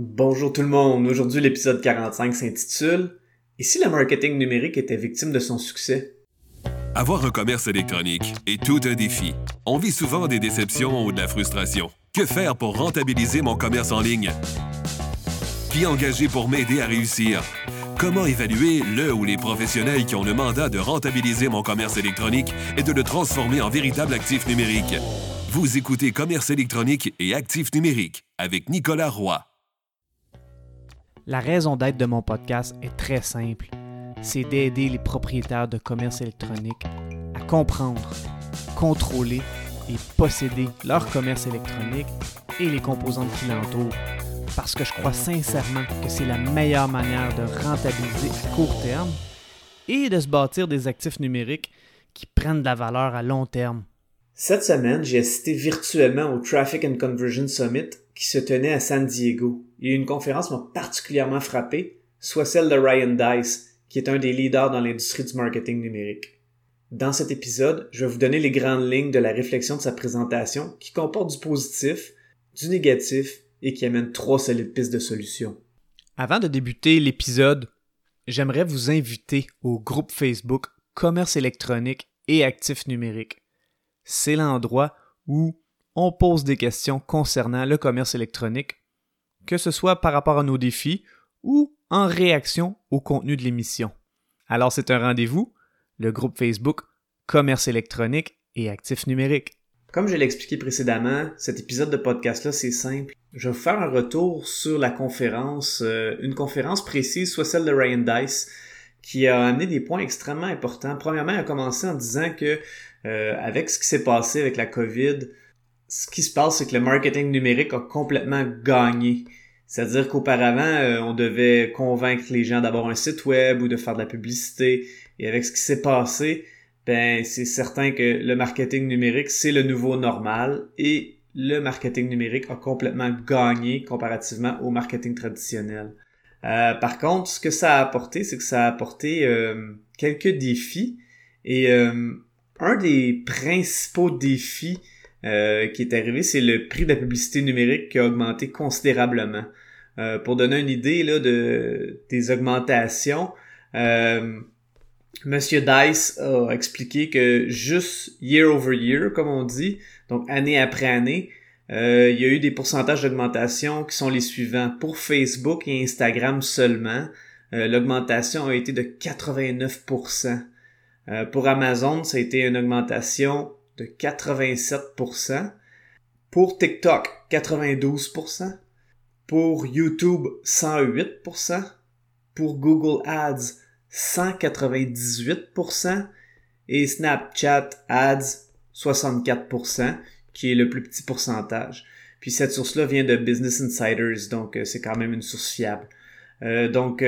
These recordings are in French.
Bonjour tout le monde. Aujourd'hui, l'épisode 45 s'intitule Et si le marketing numérique était victime de son succès? Avoir un commerce électronique est tout un défi. On vit souvent des déceptions ou de la frustration. Que faire pour rentabiliser mon commerce en ligne? Qui engager pour m'aider à réussir? Comment évaluer le ou les professionnels qui ont le mandat de rentabiliser mon commerce électronique et de le transformer en véritable actif numérique? Vous écoutez Commerce électronique et actif numérique avec Nicolas Roy. La raison d'être de mon podcast est très simple. C'est d'aider les propriétaires de commerce électronique à comprendre, contrôler et posséder leur commerce électronique et les composantes qui l'entourent. Parce que je crois sincèrement que c'est la meilleure manière de rentabiliser à court terme et de se bâtir des actifs numériques qui prennent de la valeur à long terme. Cette semaine, j'ai assisté virtuellement au Traffic and Conversion Summit qui se tenait à San Diego. Eu une conférence m'a particulièrement frappé, soit celle de Ryan Dice, qui est un des leaders dans l'industrie du marketing numérique. Dans cet épisode, je vais vous donner les grandes lignes de la réflexion de sa présentation qui comporte du positif, du négatif et qui amène trois solides pistes de solutions. Avant de débuter l'épisode, j'aimerais vous inviter au groupe Facebook Commerce électronique et actifs numériques c'est l'endroit où on pose des questions concernant le commerce électronique, que ce soit par rapport à nos défis ou en réaction au contenu de l'émission. Alors c'est un rendez-vous, le groupe Facebook Commerce électronique et actifs numériques. Comme je l'ai expliqué précédemment, cet épisode de podcast-là, c'est simple. Je vais vous faire un retour sur la conférence, euh, une conférence précise, soit celle de Ryan Dice, qui a amené des points extrêmement importants. Premièrement, il a commencé en disant que euh, avec ce qui s'est passé avec la COVID, ce qui se passe, c'est que le marketing numérique a complètement gagné. C'est-à-dire qu'auparavant, euh, on devait convaincre les gens d'avoir un site web ou de faire de la publicité. Et avec ce qui s'est passé, ben c'est certain que le marketing numérique, c'est le nouveau normal et le marketing numérique a complètement gagné comparativement au marketing traditionnel. Euh, par contre, ce que ça a apporté, c'est que ça a apporté quelques défis et un des principaux défis euh, qui est arrivé, c'est le prix de la publicité numérique qui a augmenté considérablement. Euh, pour donner une idée là, de, des augmentations, euh, Monsieur Dice a expliqué que juste year over year, comme on dit, donc année après année, euh, il y a eu des pourcentages d'augmentation qui sont les suivants. Pour Facebook et Instagram seulement, l'augmentation a été de 89%. Euh, pour Amazon, ça a été une augmentation de 87%. Pour TikTok, 92%. Pour YouTube, 108%. Pour Google Ads, 198%. Et Snapchat Ads, 64%, qui est le plus petit pourcentage. Puis cette source-là vient de Business Insiders, donc euh, c'est quand même une source fiable. Euh, donc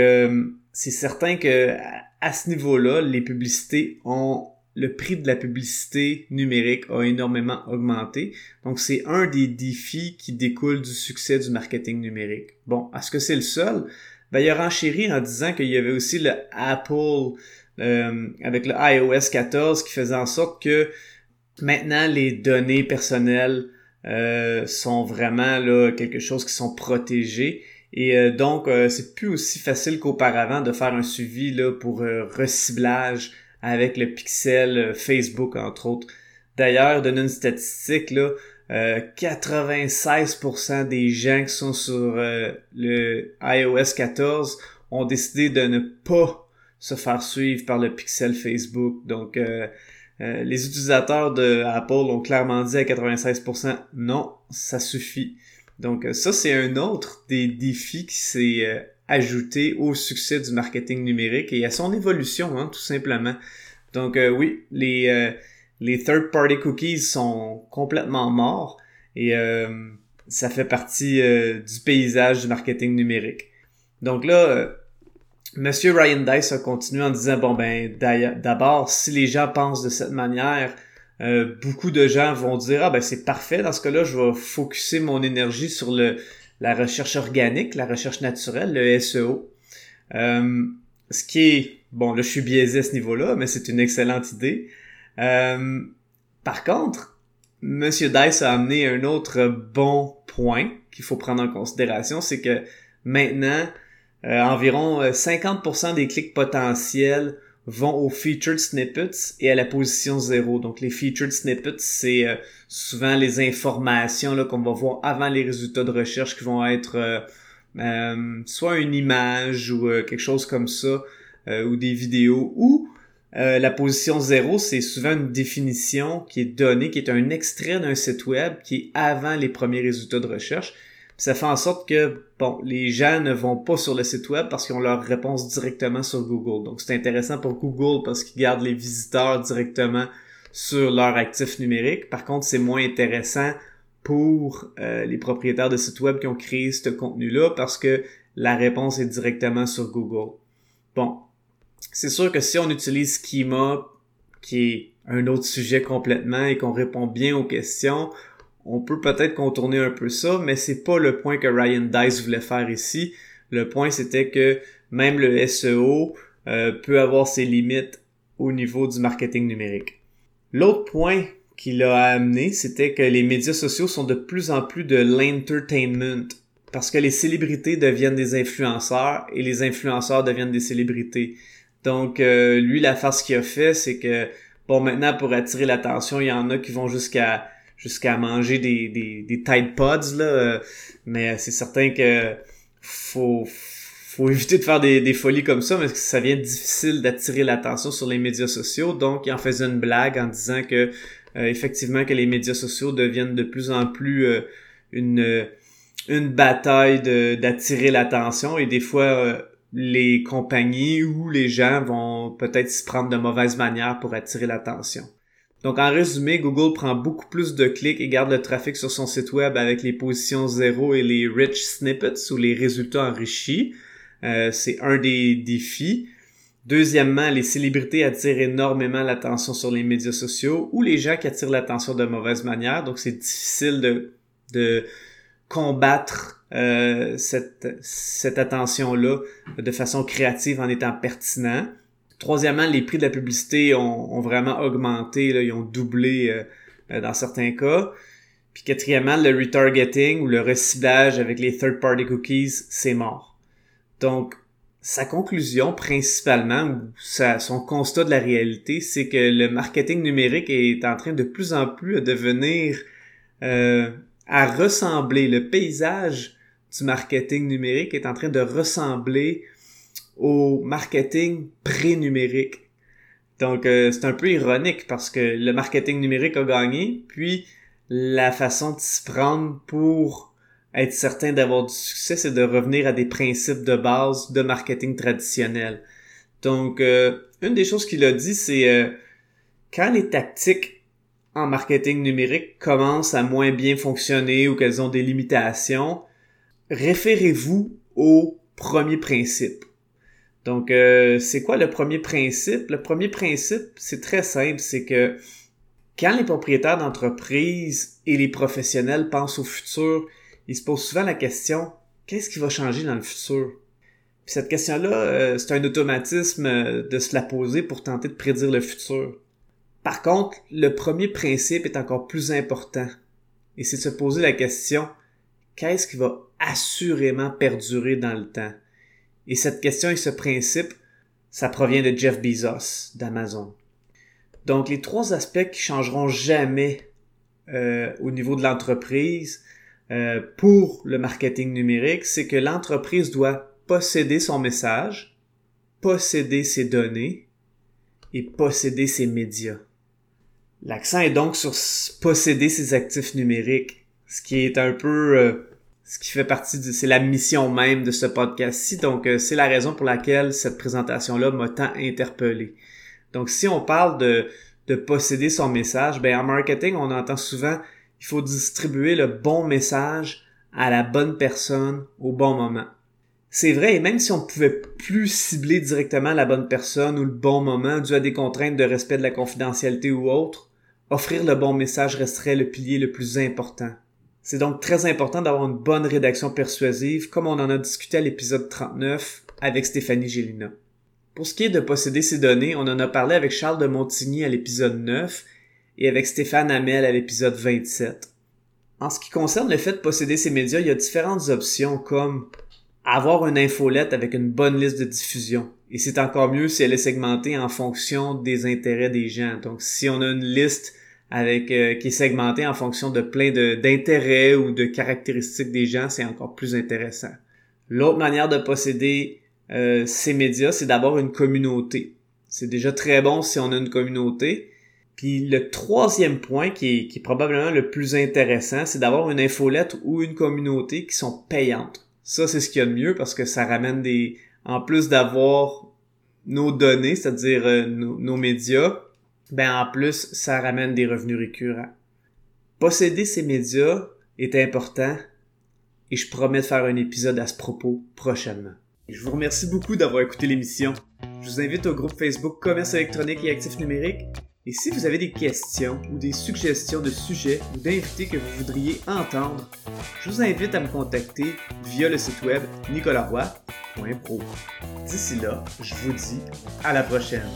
c'est certain que à ce niveau-là, les publicités ont le prix de la publicité numérique a énormément augmenté. Donc, c'est un des défis qui découle du succès du marketing numérique. Bon, est-ce que c'est le seul? Ben, il a renchéri en disant qu'il y avait aussi le Apple euh, avec le iOS 14 qui faisait en sorte que maintenant les données personnelles euh, sont vraiment là quelque chose qui sont protégées et euh, donc, c'est plus aussi facile qu'auparavant de faire un suivi là, pour reciblage avec le pixel Facebook, entre autres. D'ailleurs, donner une statistique, là, 96% des gens qui sont sur le iOS 14 ont décidé de ne pas se faire suivre par le pixel Facebook. Donc, les utilisateurs de Apple ont clairement dit à 96% non, ça suffit. Donc euh, ça, c'est un autre des défis qui s'est euh, ajouté au succès du marketing numérique et à son évolution, hein, tout simplement. Donc euh, oui, les, les third-party cookies sont complètement morts et ça fait partie du paysage du marketing numérique. Donc là, Monsieur Ryan Dice a continué en disant, bon ben d'abord, si les gens pensent de cette manière, euh, beaucoup de gens vont dire ah ben c'est parfait dans ce cas-là je vais focuser mon énergie sur le la recherche organique la recherche naturelle le SEO euh, ce qui est bon là je suis biaisé à ce niveau-là mais c'est une excellente idée. Euh, par contre Monsieur Dice a amené un autre bon point qu'il faut prendre en considération, c'est que maintenant, euh, environ 50% des clics potentiels vont aux featured snippets et à la position 0. Donc les featured snippets, c'est euh, souvent les informations là, qu'on va voir avant les résultats de recherche qui vont être euh, euh, soit une image ou quelque chose comme ça, ou des vidéos, ou la position 0, c'est souvent une définition qui est donnée, qui est un extrait d'un site web qui est avant les premiers résultats de recherche ça fait en sorte que bon, les gens ne vont pas sur le site web parce qu'ils ont leur réponse directement sur Google. Donc c'est intéressant pour Google parce qu'ils gardent les visiteurs directement sur leur actif numérique. Par contre, c'est moins intéressant pour euh, les propriétaires de sites web qui ont créé ce contenu-là parce que la réponse est directement sur Google. Bon, c'est sûr que si on utilise Schema, qui est un autre sujet complètement et qu'on répond bien aux questions, on peut peut-être contourner un peu ça, mais c'est pas le point que Ryan Dice voulait faire ici. Le point c'était que même le SEO euh, peut avoir ses limites au niveau du marketing numérique. L'autre point qu'il a amené, c'était que les médias sociaux sont de plus en plus de l'entertainment parce que les célébrités deviennent des influenceurs et les influenceurs deviennent des célébrités. Donc euh, lui la face qu'il a fait, c'est que bon maintenant pour attirer l'attention, il y en a qui vont jusqu'à jusqu'à manger des, des, des Tide Pods, là. Euh, mais c'est certain que faut, faut éviter de faire des, des folies comme ça, parce que ça devient difficile d'attirer l'attention sur les médias sociaux. Donc, il en faisait une blague en disant que, euh, effectivement, que les médias sociaux deviennent de plus en plus euh, une, une bataille d'attirer l'attention et des fois, les compagnies ou les gens vont peut-être s'y prendre de mauvaise manière pour attirer l'attention. Donc en résumé, Google prend beaucoup plus de clics et garde le trafic sur son site web avec les positions zéro et les rich snippets ou les résultats enrichis. Euh, c'est un des défis. Deuxièmement, les célébrités attirent énormément l'attention sur les médias sociaux ou les gens qui attirent l'attention de mauvaise manière. Donc c'est difficile de, de combattre euh, cette, cette attention-là de façon créative en étant pertinent. Troisièmement, les prix de la publicité ont, vraiment augmenté, là, ils ont doublé euh, euh, dans certains cas. Puis quatrièmement, le retargeting ou le reciblage avec les third-party cookies, c'est mort. Donc, sa conclusion principalement, ou son constat de la réalité, c'est que le marketing numérique est en train de plus en plus à devenir, euh, à ressembler, le paysage du marketing numérique est en train de ressembler au marketing pré-numérique. Donc euh, c'est un peu ironique parce que le marketing numérique a gagné, puis la façon de s'y prendre pour être certain d'avoir du succès, c'est de revenir à des principes de base de marketing traditionnel. Donc euh, une des choses qu'il a dit, c'est euh, quand les tactiques en marketing numérique commencent à moins bien fonctionner ou qu'elles ont des limitations, référez-vous au premier principe. Donc, euh, c'est quoi le premier principe? Le premier principe, c'est très simple, c'est que quand les propriétaires d'entreprise et les professionnels pensent au futur, ils se posent souvent la question, qu'est-ce qui va changer dans le futur? Puis cette question-là, euh, c'est un automatisme euh, de se la poser pour tenter de prédire le futur. Par contre, le premier principe est encore plus important. Et c'est de se poser la question, qu'est-ce qui va assurément perdurer dans le temps? Et cette question et ce principe, ça provient de Jeff Bezos d'Amazon. Donc les trois aspects qui changeront jamais euh, au niveau de l'entreprise euh, pour le marketing numérique, c'est que l'entreprise doit posséder son message, posséder ses données et posséder ses médias. L'accent est donc sur posséder ses actifs numériques, ce qui est un peu euh, ce qui fait partie de, c'est la mission même de ce podcast-ci. Donc, euh, c'est la raison pour laquelle cette présentation-là m'a tant interpellé. Donc, si on parle de, de posséder son message, ben, en marketing, on entend souvent, il faut distribuer le bon message à la bonne personne au bon moment. C'est vrai, et même si on pouvait plus cibler directement la bonne personne ou le bon moment dû à des contraintes de respect de la confidentialité ou autre, offrir le bon message resterait le pilier le plus important. C'est donc très important d'avoir une bonne rédaction persuasive, comme on en a discuté à l'épisode 39 avec Stéphanie Gélina. Pour ce qui est de posséder ces données, on en a parlé avec Charles de Montigny à l'épisode 9, et avec Stéphane Hamel à l'épisode 27. En ce qui concerne le fait de posséder ces médias, il y a différentes options comme avoir une infolette avec une bonne liste de diffusion. Et c'est encore mieux si elle est segmentée en fonction des intérêts des gens. Donc si on a une liste avec euh, qui est segmentée en fonction de plein d'intérêts ou de caractéristiques des gens, c'est encore plus intéressant. L'autre manière de posséder euh, ces médias, c'est d'avoir une communauté. C'est déjà très bon si on a une communauté, puis le troisième point qui est, probablement le plus intéressant, c'est d'avoir une infolettre ou une communauté qui sont payantes. Ça, c'est ce qu'il y a de mieux parce que ça ramène des... En plus d'avoir nos données, c'est-à-dire euh, nos, médias, ben en plus, ça ramène des revenus récurrents. Posséder ces médias est important et je promets de faire un épisode à ce propos prochainement. Je vous remercie beaucoup d'avoir écouté l'émission. Je vous invite au groupe Facebook Commerce électronique et actifs numériques et si vous avez des questions ou des suggestions de sujets ou d'invités que vous voudriez entendre, je vous invite à me contacter via le site web nicolaroy.pro. D'ici là, je vous dis à la prochaine.